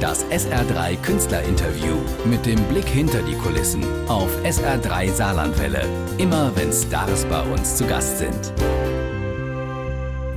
Das SR3 Künstlerinterview mit dem Blick hinter die Kulissen auf SR3 Saarlandwelle. Immer wenn Stars bei uns zu Gast sind.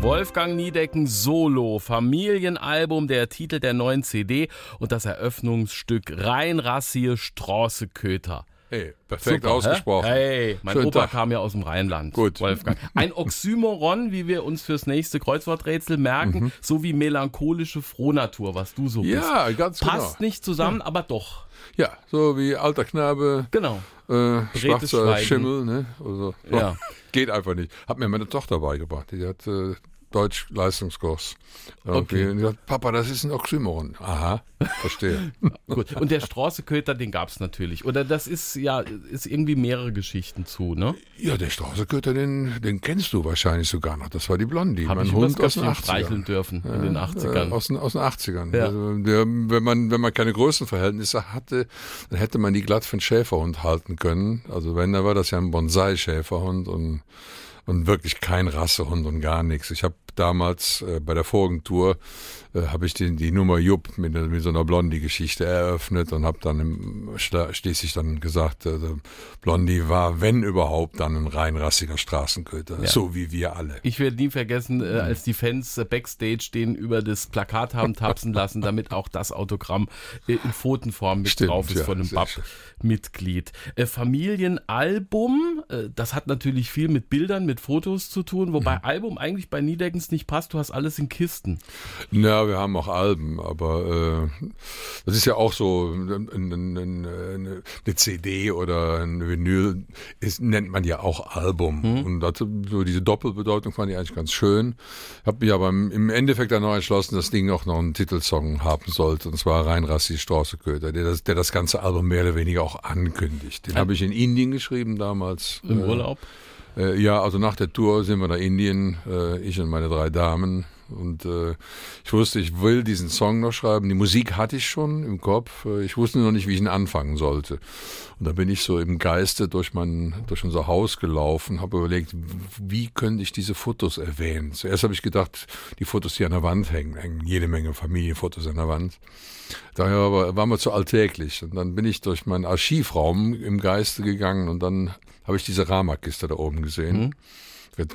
Wolfgang Niedecken Solo, Familienalbum, der Titel der neuen CD und das Eröffnungsstück Rheinrassier Strasseköter. Hey, perfekt Super, ausgesprochen. Hä? Hey, mein Schönen Opa Tag. kam ja aus dem Rheinland. Gut. Wolfgang. Ein Oxymoron, wie wir uns fürs nächste Kreuzworträtsel merken, sowie melancholische Frohnatur, was du so bist. Mhm. Ja, ganz Passt genau. nicht zusammen, aber doch. Ja, so wie alter Knabe, Genau. äh, schwarzer Schweigen. Schimmel, ne? Also, Ja. Geht einfach nicht. Hat mir meine Tochter beigebracht. Die hat äh, Deutsch-Leistungskurs. Irgendwie. Okay. Und Papa, das ist ein Oxymoron. Aha, verstehe. Gut. Und der Strasseköter, den gab's natürlich. Oder das ist ja, ist irgendwie mehrere Geschichten zu, ne? ja, der Straßenköter, den, den kennst du wahrscheinlich sogar noch. Das war die Blondie, Habe mein ich Hund aus den Köpfchen streicheln 80ern. dürfen in den 80ern. Äh, aus, den, aus den 80ern. Ja. Also der, wenn, man, wenn man keine Größenverhältnisse hatte, dann hätte man die glatt für einen Schäferhund halten können. Also wenn, dann war das ja ein Bonsai-Schäferhund und, und wirklich kein Rassehund und gar nichts. Ich habe damals äh, bei der vorigen Tour äh, habe ich die, die Nummer Jupp mit, mit so einer Blondie-Geschichte eröffnet und habe dann im, schließlich dann gesagt, äh, Blondie war, wenn überhaupt, dann ein reinrassiger Straßenköter, so wie wir alle. Ich werde nie vergessen, äh, als die Fans äh, Backstage den über das Plakat haben tapsen lassen, damit auch das Autogramm äh, in Pfotenform mit Stimmt, drauf ist ja, von einem. BAP-Mitglied. Äh, Familienalbum, das hat natürlich viel mit Bildern, mit Fotos zu tun, wobei Mhm. Album eigentlich bei Niedeckens nicht passt, du hast alles in Kisten. Ja, wir haben auch Alben, aber äh, das ist ja auch so ein, ein, ein, eine, CD oder ein Vinyl, ist, nennt man ja auch Album. Und das, so diese Doppelbedeutung fand ich eigentlich ganz schön. Habe mich aber im, Endeffekt dann noch entschlossen, dass das Ding auch noch einen Titelsong haben sollte, und zwar Rein Rassi Straßeköter, der das, der das ganze Album mehr oder weniger auch ankündigt. Den habe ich in Indien geschrieben damals. Im Äh, Urlaub. äh, ja, also nach der Tour sind wir nach Indien, äh, ich und meine drei Damen. Und äh, ich wusste, ich will diesen Song noch schreiben. Die Musik hatte ich schon im Kopf. Äh, Ich wusste nur noch nicht, wie ich ihn anfangen sollte. Und da bin ich so im Geiste durch mein, durch unser Haus gelaufen, habe überlegt, wie könnte ich diese Fotos erwähnen. Zuerst habe ich gedacht, die Fotos, die an der Wand hängen, hängen jede Menge Familienfotos an der Wand. Daher war mir zu alltäglich. Und dann bin ich durch meinen Archivraum im Geiste gegangen und dann habe ich diese Rama-Kiste da oben gesehen.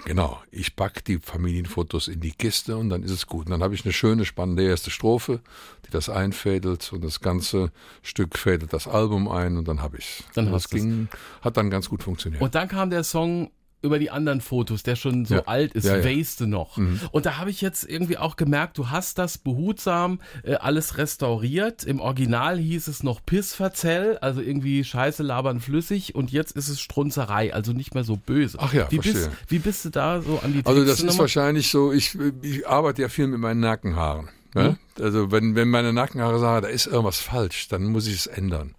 Genau, ich pack die Familienfotos in die Kiste und dann ist es gut. Und dann habe ich eine schöne, spannende erste Strophe, die das einfädelt und das ganze Stück fädelt das Album ein und dann habe ich Dann Das hast du's. ging, hat dann ganz gut funktioniert. Und dann kam der Song über die anderen Fotos, der schon so Ja. alt ist, Ja, du noch. Und da habe ich jetzt irgendwie auch gemerkt, du hast das behutsam äh, alles restauriert. Im Original hieß es noch Pissverzell, also irgendwie Scheiße labern flüssig und jetzt ist es Strunzerei, also nicht mehr so böse. Ach ja, wie bist, verstehe. wie bist du da so an die Also das Texte ist wahrscheinlich so, ich, ich arbeite ja viel mit meinen Nackenhaaren. Ne? Also wenn, wenn meine Nackenhaare sagen, da ist irgendwas falsch, dann muss ich es ändern.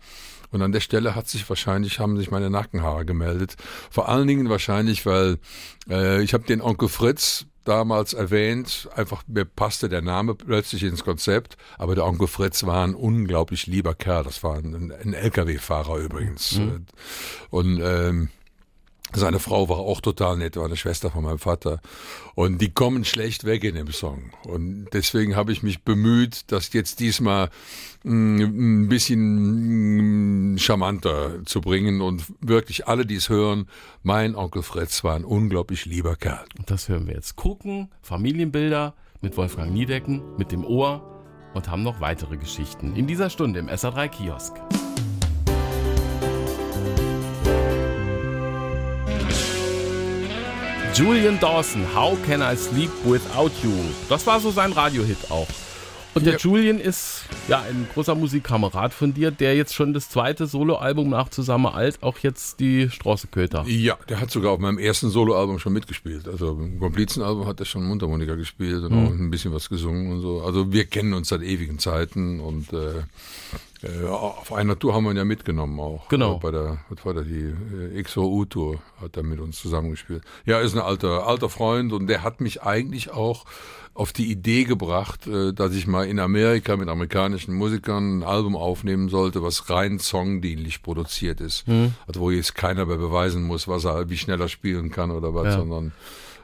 Und an der Stelle hat sich wahrscheinlich, haben sich meine Nackenhaare gemeldet. Vor allen Dingen wahrscheinlich, weil äh, ich habe den Onkel Fritz damals erwähnt, einfach mir passte der Name plötzlich ins Konzept, aber der Onkel Fritz war ein unglaublich lieber Kerl, das war ein, ein LKW-Fahrer übrigens. Und ähm, seine Frau war auch total nett, war eine Schwester von meinem Vater. Und die kommen schlecht weg in dem Song. Und deswegen habe ich mich bemüht, das jetzt diesmal mh, ein bisschen mh, charmanter zu bringen. Und wirklich alle, die es hören, mein Onkel Fritz war ein unglaublich lieber Kerl. Das hören wir jetzt. Gucken, Familienbilder mit Wolfgang Niedecken, mit dem Ohr und haben noch weitere Geschichten in dieser Stunde im SA3 Kiosk. Julian Dawson, How Can I Sleep Without You? Das war so sein Radiohit auch. Und der Ja. Julian ist ja ein großer Musikkamerad von dir, der jetzt schon das zweite Soloalbum nach Zusammen alt, auch jetzt die Strasseköter. Ja, der hat sogar auf meinem ersten Soloalbum schon mitgespielt. Also im Komplizenalbum hat er schon Mundharmonika gespielt und auch ein bisschen was gesungen und so. Also wir kennen uns seit ewigen Zeiten und äh, auf einer Tour haben wir ihn ja mitgenommen auch. Genau. Äh, Bei der, was war der, die äh, XOU-Tour hat er mit uns zusammengespielt. Ja, ist ein alter, alter Freund und der hat mich eigentlich auch auf die Idee gebracht, äh, dass ich mal in Amerika mit amerikanischen Musikern ein Album aufnehmen sollte, was rein songdienlich produziert ist. Also wo jetzt keiner mehr beweisen muss, was er, wie schnell er spielen kann oder was, Ja. sondern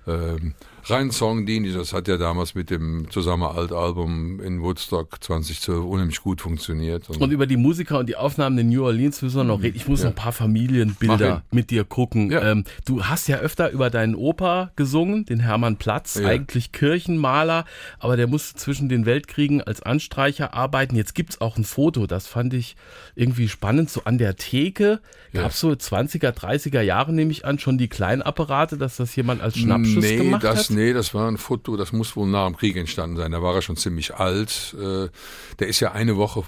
ähm, rein songdienlich. Das hat ja damals mit dem Zusammen Alt-Album in Woodstock 2012 unheimlich gut funktioniert. Und, und, über die Musiker und die Aufnahmen in New Orleans müssen wir noch reden. Ich muss ja. noch ein paar Familienbilder mit dir gucken. Ja. Ähm, du hast ja öfter über deinen Opa gesungen, den Hermann Platz, ja. eigentlich Kirchenmaler, aber der musste zwischen den Weltkriegen als Anstreicher arbeiten. Jetzt gibt's auch ein Foto, das fand ich irgendwie spannend, so an der Theke. Gab's so 20er, 30er Jahre, nehme ich an, schon die Kleinapparate, dass das jemand als Schnappschuss nee, gemacht hat? Nee, das war ein Foto, das muss wohl nach dem Krieg entstanden sein. Da war er schon ziemlich alt. Äh, der ist ja eine Woche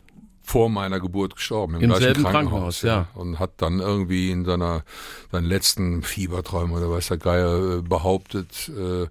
vor meiner Geburt gestorben, im, Im gleichen Krankenhaus, Krankenhaus, ja. ja. Und hat dann irgendwie in seiner, seinen letzten Fieberträumen oder weiß der Geier äh, behauptet, äh,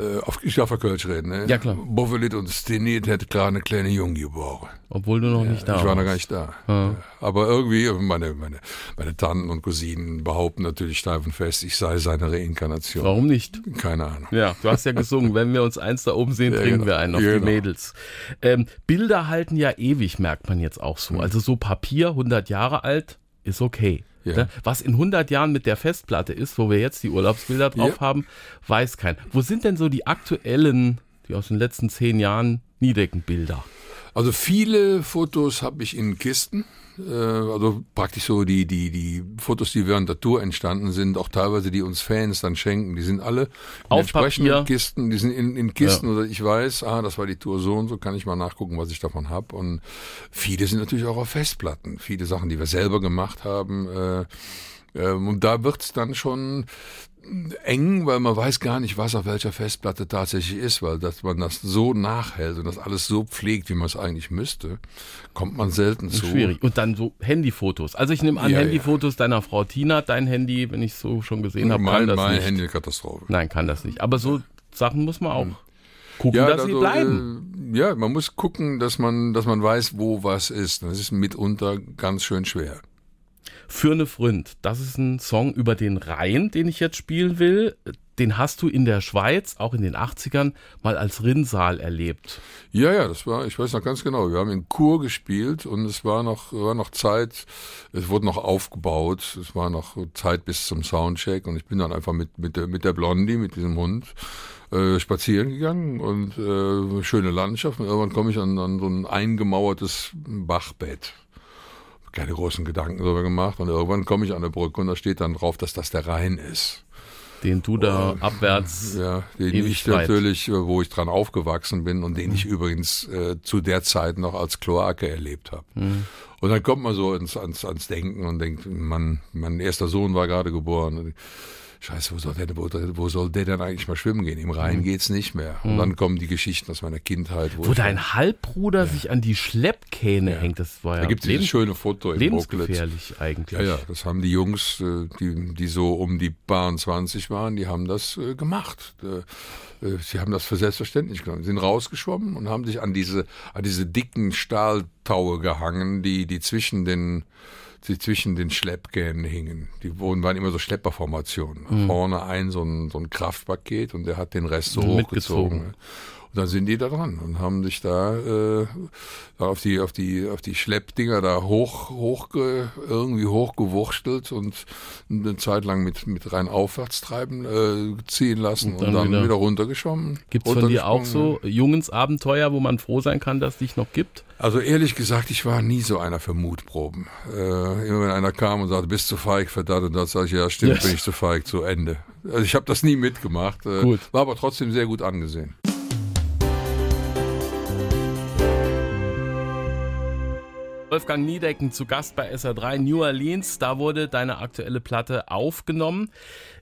äh, auf, ich darf auf Kölsch reden, ne? Ja, klar. Bovelit und Stenit hätte gerade eine kleine Junge geboren. Obwohl du noch ja, nicht da Ich war noch gar nicht da. Ja. Aber irgendwie, meine, meine, meine Tanten und Cousinen behaupten natürlich steif und fest, ich sei seine Reinkarnation. Warum nicht? Keine Ahnung. Ja, du hast ja gesungen, wenn wir uns eins da oben sehen, ja, trinken genau. wir einen auf genau. die Mädels. Ähm, Bilder halten ja ewig, merkt man jetzt auch so. Mhm. Also so Papier, 100 Jahre alt, ist okay. Ja. Ne? Was in 100 Jahren mit der Festplatte ist, wo wir jetzt die Urlaubsbilder drauf ja. haben, weiß kein. Wo sind denn so die aktuellen, die aus den letzten zehn Jahren Niedecken-Bilder? Also viele Fotos habe ich in Kisten. Äh, also praktisch so die, die, die Fotos, die während der Tour entstanden sind, auch teilweise die uns Fans dann schenken, die sind alle in entsprechenden Papier. Kisten, die sind in, in Kisten ja. oder ich weiß, ah, das war die Tour so und so, kann ich mal nachgucken, was ich davon habe. Und viele sind natürlich auch auf Festplatten. Viele Sachen, die wir selber gemacht haben. Äh, ähm, und da wird's dann schon eng, weil man weiß gar nicht, was auf welcher Festplatte tatsächlich ist, weil dass man das so nachhält und das alles so pflegt, wie man es eigentlich müsste, kommt man selten zu. Schwierig. Und dann so Handyfotos. Also ich nehme an, ja, Handyfotos ja. deiner Frau Tina, dein Handy, wenn ich es so schon gesehen habe, kann das mein nicht. Handy Katastrophe. Nein, kann das nicht. Aber so Sachen muss man auch hm. gucken, ja, dass also, sie bleiben. Äh, ja, man muss gucken, dass man, dass man weiß, wo was ist. Das ist mitunter ganz schön schwer. Für eine Freund. Das ist ein Song über den Rhein, den ich jetzt spielen will. Den hast du in der Schweiz, auch in den 80ern, mal als Rinnsal erlebt. Ja, ja, das war, ich weiß noch ganz genau. Wir haben in Chur gespielt und es war noch, war noch Zeit, es wurde noch aufgebaut, es war noch Zeit bis zum Soundcheck und ich bin dann einfach mit, mit der, mit der Blondie, mit diesem Hund, äh, spazieren gegangen und äh, schöne Landschaft und irgendwann komme ich an, an so ein eingemauertes Bachbett keine großen Gedanken darüber gemacht. Und irgendwann komme ich an der Brücke und da steht dann drauf, dass das der Rhein ist. Den du da und, abwärts. Ja, den ich natürlich, wo ich dran aufgewachsen bin und den ich übrigens äh, zu der Zeit noch als Kloake erlebt habe. Mhm. Und dann kommt man so ins, ans, ans Denken und denkt, man, mein erster Sohn war gerade geboren. Scheiße, wo soll, der, wo, wo soll der denn eigentlich mal schwimmen gehen? Im Rhein mhm. geht's nicht mehr. Und mhm. dann kommen die Geschichten aus meiner Kindheit. Wo, wo dein Halbbruder ja. sich an die Schleppkähne ja. hängt, das war ja Da gibt es dieses schöne Foto im Lebensgefährlich Booklet. eigentlich. Ja, ja, das haben die Jungs, äh, die, die so um die Bahn 20 waren, die haben das äh, gemacht. Äh, sie haben das für selbstverständlich genommen. Sie sind rausgeschwommen und haben sich an diese, an diese dicken Stahltaue gehangen, die, die zwischen den die zwischen den Schleppgänen hingen. Die waren immer so Schlepperformationen. Mhm. Vorne ein so, ein so ein Kraftpaket und der hat den Rest so hochgezogen. Und dann sind die da dran und haben sich da äh, auf die auf die auf die Schleppdinger da hoch hoch irgendwie hochgewurschtelt und eine Zeit lang mit mit rein aufwärts treiben äh, ziehen lassen und dann, und dann wieder, wieder runtergeschwommen. Gibt's von dir auch so Jungensabenteuer, wo man froh sein kann, dass es dich noch gibt? Also ehrlich gesagt, ich war nie so einer für Mutproben. Äh, immer wenn einer kam und sagte, bist du feig für das und das, sage ich, ja stimmt, yes. bin ich zu feig, zu Ende. Also ich habe das nie mitgemacht, äh, gut. war aber trotzdem sehr gut angesehen. Wolfgang Niedecken zu Gast bei SR3 New Orleans. Da wurde deine aktuelle Platte aufgenommen.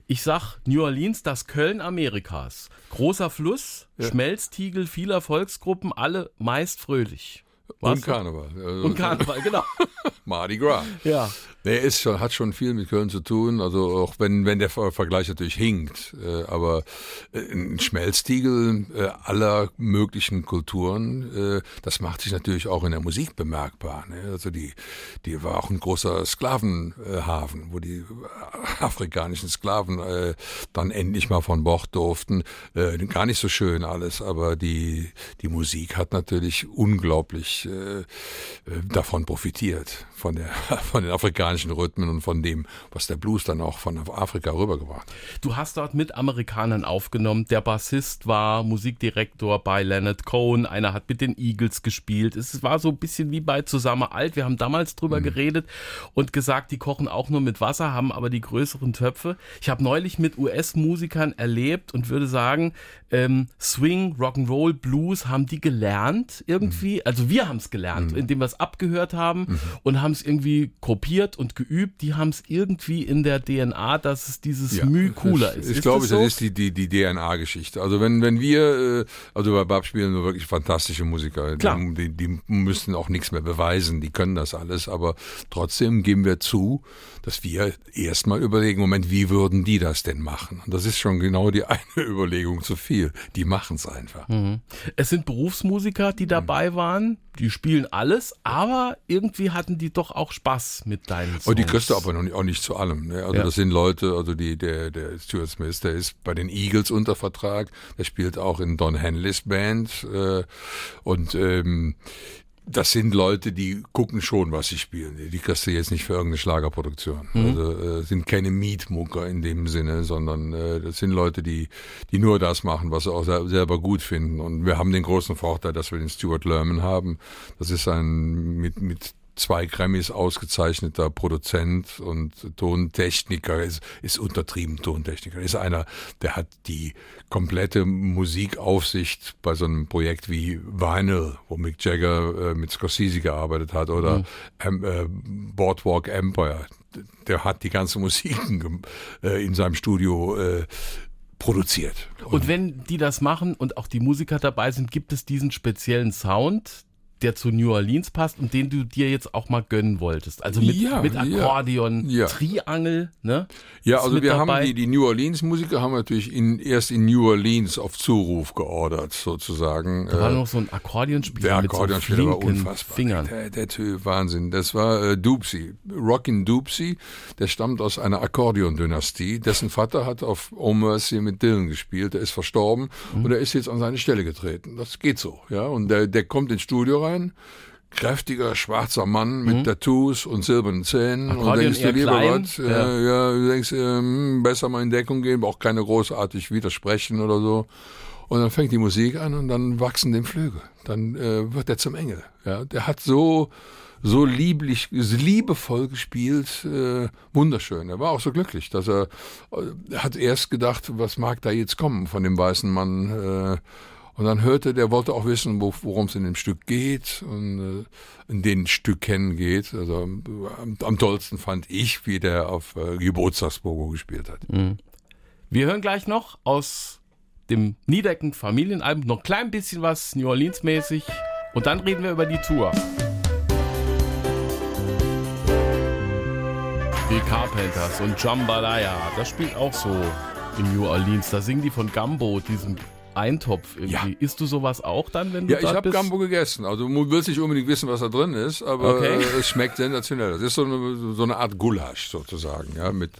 Ich sag New Orleans, das Köln Amerikas. Großer Fluss, ja. Schmelztiegel vieler Volksgruppen, alle meist fröhlich. Was? Und Karneval. Also Und Karneval, genau. Mardi Gras. Ja. Der ist schon, hat schon viel mit Köln zu tun, also auch wenn, wenn der Vergleich natürlich hinkt. Äh, aber äh, ein Schmelztiegel äh, aller möglichen Kulturen, das macht sich natürlich auch in der Musik bemerkbar. Ne? Also die, die war auch ein großer Sklavenhafen, wo die afrikanischen Sklaven dann endlich mal von Bord durften. Gar nicht so schön alles, aber die, die Musik hat natürlich unglaublich davon profitiert, von, der, von den Afrikanern afrikanischen Rhythmen und von dem, was der Blues dann auch von Afrika rübergebracht hat. Du hast dort mit Amerikanern aufgenommen. Der Bassist war Musikdirektor bei Leonard Cohen. Einer hat mit den Eagles gespielt. Es war so ein bisschen wie bei Zusammen alt. Wir haben damals drüber mhm. geredet und gesagt, die kochen auch nur mit Wasser, haben aber die größeren Töpfe. Ich habe neulich mit US-Musikern erlebt und würde sagen, ähm, Swing, Rock'n'Roll, Blues haben die gelernt irgendwie. Mhm. Also wir haben es gelernt, mhm. indem wir es abgehört haben mhm. und haben es irgendwie kopiert und geübt. Die haben es irgendwie in der DNA, dass es dieses ja, Müh cooler ist. Ich ist glaube, das, so? das ist die, die, die DNA-Geschichte. Also wenn, wenn wir, äh, also bei Bab spielen wir wirklich fantastische Musiker. Klar. Die, die müssen auch nichts mehr beweisen, die können das alles, aber trotzdem geben wir zu, dass wir erstmal überlegen, Moment, wie würden die das denn machen? Und das ist schon genau die eine Überlegung zu viel. Die machen es einfach. Mhm. Es sind Berufsmusiker, die dabei mhm. waren, die spielen alles, aber irgendwie hatten die doch auch Spaß mit deinen Und die kriegst du aber noch nicht, auch nicht zu allem. Ne? Also ja. das sind Leute, also die, der, der Stuart Smith, der ist bei den Eagles unter Vertrag, der spielt auch in Don Henleys Band äh, und ähm, das sind Leute, die gucken schon, was sie spielen. Die kriegst du jetzt nicht für irgendeine Schlagerproduktion. Mhm. Also äh, sind keine Mietmucker in dem Sinne, sondern äh, das sind Leute, die, die nur das machen, was sie auch selber gut finden. Und wir haben den großen Vorteil, dass wir den Stuart Lerman haben. Das ist ein mit, mit zwei Grammys ausgezeichneter Produzent und Tontechniker, ist, ist untertrieben Tontechniker, ist einer, der hat die komplette Musikaufsicht bei so einem Projekt wie Vinyl, wo Mick Jagger äh, mit Scorsese gearbeitet hat, oder mhm. ähm, äh, Boardwalk Empire. Der hat die ganze Musik äh, in seinem Studio äh, produziert. Und, und wenn die das machen und auch die Musiker dabei sind, gibt es diesen speziellen Sound, der zu New Orleans passt und den du dir jetzt auch mal gönnen wolltest. Also mit, ja, mit Akkordeon, ja. Triangel, ne? Ja, also wir dabei. haben die, die New Orleans Musiker haben natürlich in, erst in New Orleans auf Zuruf geordert, sozusagen. Da war äh, noch so ein Akkordeonspieler. Der Akkordeonspieler so war unfassbar. Fingern. Der, der Typ, Wahnsinn. Das war äh, Doopsy. Rockin' Doopsy, der stammt aus einer Akkordeon-Dynastie. Dessen Vater hat auf Oh Mercy mit Dylan gespielt. Der ist verstorben mhm. und er ist jetzt an seine Stelle getreten. Das geht so, ja. Und der, der kommt ins Studio rein sein. Kräftiger schwarzer Mann mit mhm. Tattoos und silbernen Zähnen. Akkordeon und denkst dir lieber Gott, ja. Äh, ja, du denkst, äh, besser mal in Deckung gehen, auch keine großartig widersprechen oder so. Und dann fängt die Musik an und dann wachsen dem Flügel. Dann äh, wird er zum Engel. Ja, der hat so so lieblich, liebevoll gespielt, äh, wunderschön. Er war auch so glücklich, dass er, er hat erst gedacht, was mag da jetzt kommen von dem weißen Mann. Äh, und dann hörte, der wollte auch wissen, worum es in dem Stück geht und äh, in den Stücken geht. Also am, am, tollsten fand ich, wie der auf äh, Geburtstagsbogo gespielt hat. Mhm. Wir hören gleich noch aus dem Niedecken Familienalbum noch ein klein bisschen was New Orleans mäßig und dann reden wir über die Tour. Die Carpenters und Jambalaya, das spielt auch so in New Orleans. Da singen die von Gumbo, diesem Eintopf irgendwie. Ja. Isst du sowas auch dann, wenn du Ja, ich habe Gambo gegessen. Also du willst nicht unbedingt wissen, was da drin ist, aber okay. äh, es schmeckt sensationell. Das ist so eine, so eine Art Gulasch sozusagen, ja, mit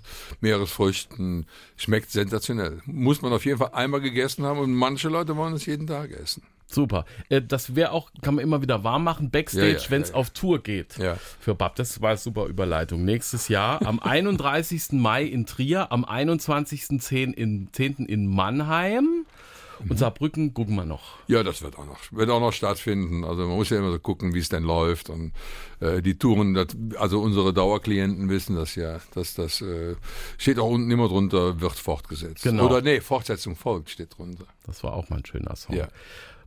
Meeresfrüchten. Schmeckt sensationell. Muss man auf jeden Fall einmal gegessen haben und manche Leute wollen es jeden Tag essen. Super. Äh, das wäre auch, kann man immer wieder warm machen, Backstage, ja, ja, wenn es ja, auf Tour geht. Für Bab. Das war eine super Überleitung. Nächstes Jahr am 31. Mai in Trier, am 21.10. In, 10. in Mannheim. Und Saarbrücken gucken wir noch. Ja, das wird auch noch, wird auch noch stattfinden. Also man muss ja immer so gucken, wie es denn läuft. Und äh, die Touren, das, also unsere Dauerklienten wissen das ja, dass das äh, steht auch unten immer drunter, wird fortgesetzt. Genau. Oder nee, Fortsetzung folgt steht drunter. Das war auch mal ein schöner Song. Ja.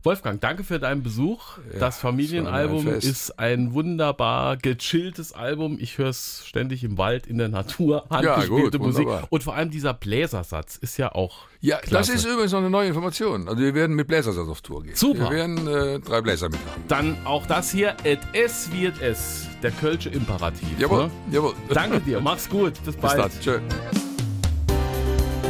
Wolfgang, danke für deinen Besuch. Ja, das Familienalbum ein ist ein wunderbar gechilltes Album. Ich höre es ständig im Wald, in der Natur, handgespielte ja, Musik. Wunderbar. Und vor allem dieser Bläsersatz ist ja auch. Ja, klasse. das ist übrigens noch eine neue Information. Also wir werden mit Bläsersatz auf Tour gehen. Super. Wir werden äh, drei Bläser mit haben. Dann auch das hier, et es wird es, der Kölsche Imperativ. Jawohl, ne? jawohl. Danke dir, mach's gut, bis bald. Bis dann. Tschö.